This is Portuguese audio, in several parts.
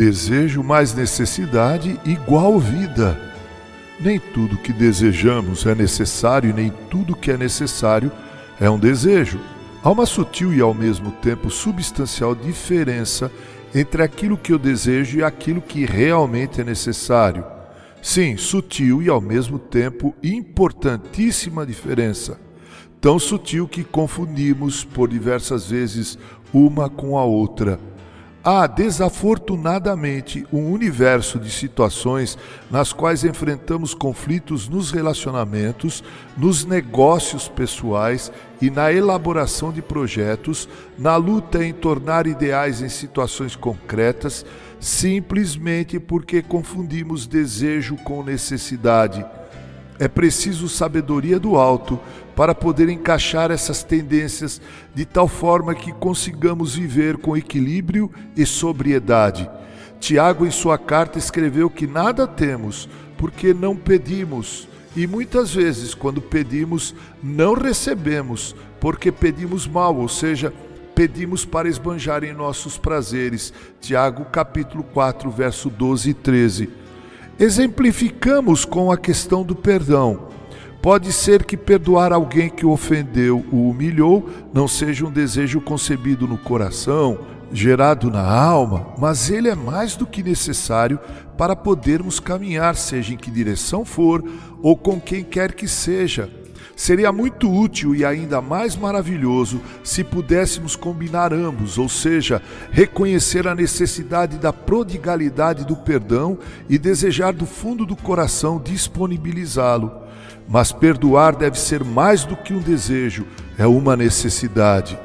Desejo mais necessidade igual vida. Nem tudo que desejamos é necessário e nem tudo que é necessário é um desejo. Há uma sutil e ao mesmo tempo substancial diferença entre aquilo que eu desejo e aquilo que realmente é necessário. Sim, sutil e ao mesmo tempo importantíssima diferença. Tão sutil que confundimos por diversas vezes uma com a outra. Há, desafortunadamente, um universo de situações nas quais enfrentamos conflitos nos relacionamentos, nos negócios pessoais e na elaboração de projetos, na luta em tornar ideais em situações concretas, simplesmente porque confundimos desejo com necessidade. É preciso sabedoria do alto para poder encaixar essas tendências de tal forma que consigamos viver com equilíbrio e sobriedade. Tiago, em sua carta, escreveu que nada temos porque não pedimos, e muitas vezes, quando pedimos, não recebemos porque pedimos mal, ou seja, pedimos para esbanjar em nossos prazeres. Tiago, capítulo 4, verso 12 e 13. Exemplificamos com a questão do perdão. Pode ser que perdoar alguém que o ofendeu, o humilhou, não seja um desejo concebido no coração, gerado na alma, mas ele é mais do que necessário para podermos caminhar, seja em que direção for ou com quem quer que seja. Seria muito útil e ainda mais maravilhoso se pudéssemos combinar ambos, ou seja, reconhecer a necessidade da prodigalidade do perdão e desejar do fundo do coração disponibilizá-lo. Mas perdoar deve ser mais do que um desejo, é uma necessidade.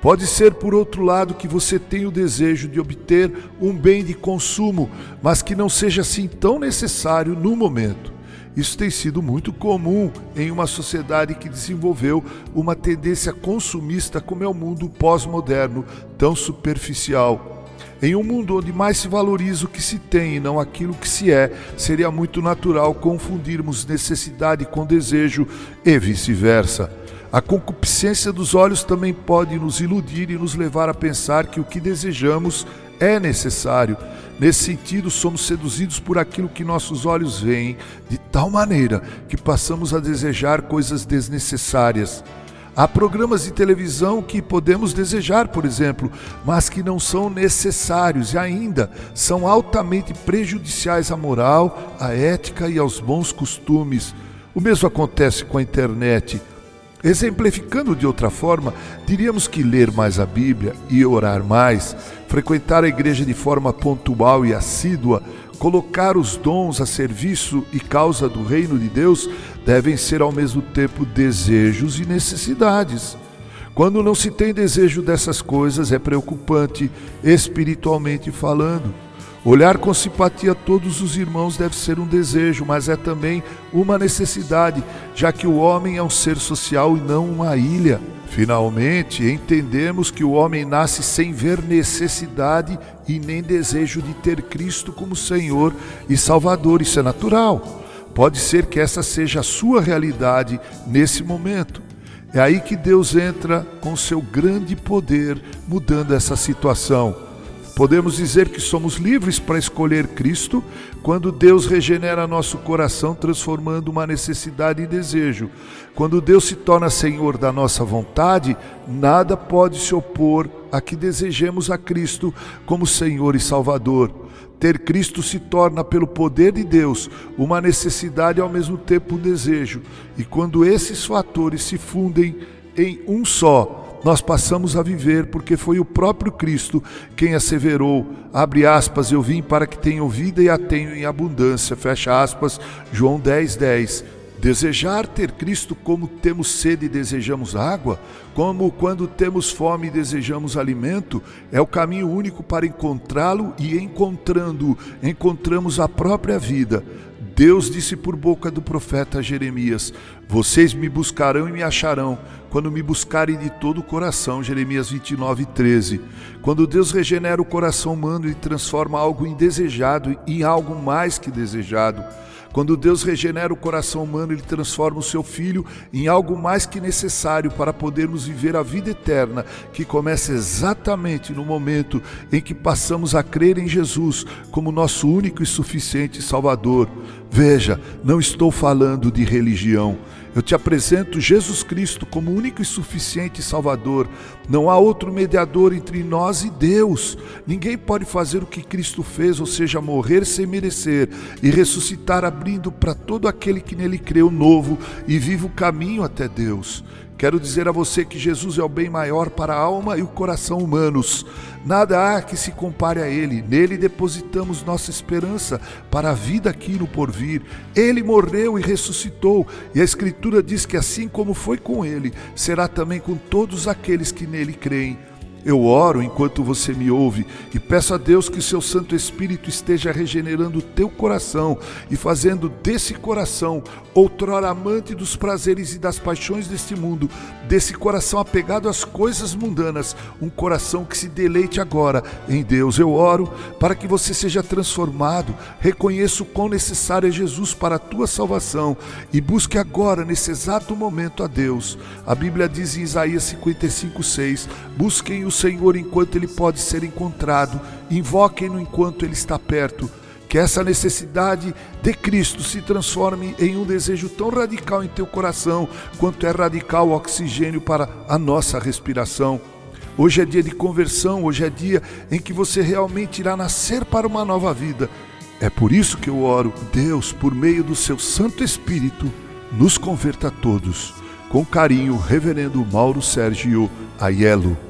Pode ser, por outro lado, que você tenha o desejo de obter um bem de consumo, mas que não seja assim tão necessário no momento. Isso tem sido muito comum em uma sociedade que desenvolveu uma tendência consumista como é o mundo pós-moderno, tão superficial. Em um mundo onde mais se valoriza o que se tem e não aquilo que se é, seria muito natural confundirmos necessidade com desejo e vice-versa. A concupiscência dos olhos também pode nos iludir e nos levar a pensar que o que desejamos é necessário. Nesse sentido, somos seduzidos por aquilo que nossos olhos veem, de tal maneira que passamos a desejar coisas desnecessárias. Há programas de televisão que podemos desejar, por exemplo, mas que não são necessários e ainda são altamente prejudiciais à moral, à ética e aos bons costumes. O mesmo acontece com a internet. Exemplificando de outra forma, diríamos que ler mais a Bíblia e orar mais, frequentar a igreja de forma pontual e assídua, colocar os dons a serviço e causa do reino de Deus devem ser ao mesmo tempo desejos e necessidades. Quando não se tem desejo dessas coisas, é preocupante, espiritualmente falando. Olhar com simpatia todos os irmãos deve ser um desejo, mas é também uma necessidade, já que o homem é um ser social e não uma ilha. Finalmente, entendemos que o homem nasce sem ver necessidade e nem desejo de ter Cristo como Senhor e Salvador. Isso é natural. Pode ser que essa seja a sua realidade nesse momento. É aí que Deus entra com seu grande poder, mudando essa situação. Podemos dizer que somos livres para escolher Cristo quando Deus regenera nosso coração, transformando uma necessidade em desejo. Quando Deus se torna Senhor da nossa vontade, nada pode se opor a que desejemos a Cristo como Senhor e Salvador. Ter Cristo se torna, pelo poder de Deus, uma necessidade e ao mesmo tempo um desejo. E quando esses fatores se fundem em um só, nós passamos a viver, porque foi o próprio Cristo quem asseverou, abre aspas, eu vim para que tenham vida e a tenham em abundância, fecha aspas, João 10, 10. Desejar ter Cristo como temos sede e desejamos água, como quando temos fome e desejamos alimento, é o caminho único para encontrá-lo e encontrando, encontramos a própria vida. Deus disse por boca do profeta Jeremias: Vocês me buscarão e me acharão, quando me buscarem de todo o coração. Jeremias 29, 13. Quando Deus regenera o coração humano e transforma algo indesejado em algo mais que desejado. Quando Deus regenera o coração humano, ele transforma o seu filho em algo mais que necessário para podermos viver a vida eterna, que começa exatamente no momento em que passamos a crer em Jesus como nosso único e suficiente Salvador. Veja, não estou falando de religião. Eu te apresento Jesus Cristo como único e suficiente Salvador. Não há outro mediador entre nós e Deus. Ninguém pode fazer o que Cristo fez, ou seja, morrer sem merecer e ressuscitar, abrindo para todo aquele que nele creu novo e vive o caminho até Deus. Quero dizer a você que Jesus é o bem maior para a alma e o coração humanos. Nada há que se compare a Ele. Nele depositamos nossa esperança para a vida aqui no porvir. Ele morreu e ressuscitou, e a Escritura diz que assim como foi com Ele, será também com todos aqueles que nele creem. Eu oro enquanto você me ouve e peço a Deus que o seu Santo Espírito esteja regenerando o teu coração e fazendo desse coração, outrora amante dos prazeres e das paixões deste mundo, desse coração apegado às coisas mundanas, um coração que se deleite agora em Deus. Eu oro para que você seja transformado, reconheça o quão necessário é Jesus para a tua salvação e busque agora, nesse exato momento, a Deus. A Bíblia diz em Isaías 55,6: Busquem o Senhor enquanto ele pode ser encontrado, invoquem-no enquanto ele está perto. Que essa necessidade de Cristo se transforme em um desejo tão radical em teu coração quanto é radical o oxigênio para a nossa respiração. Hoje é dia de conversão, hoje é dia em que você realmente irá nascer para uma nova vida. É por isso que eu oro, Deus, por meio do seu Santo Espírito, nos converta a todos. Com carinho, Reverendo Mauro Sérgio Aiello.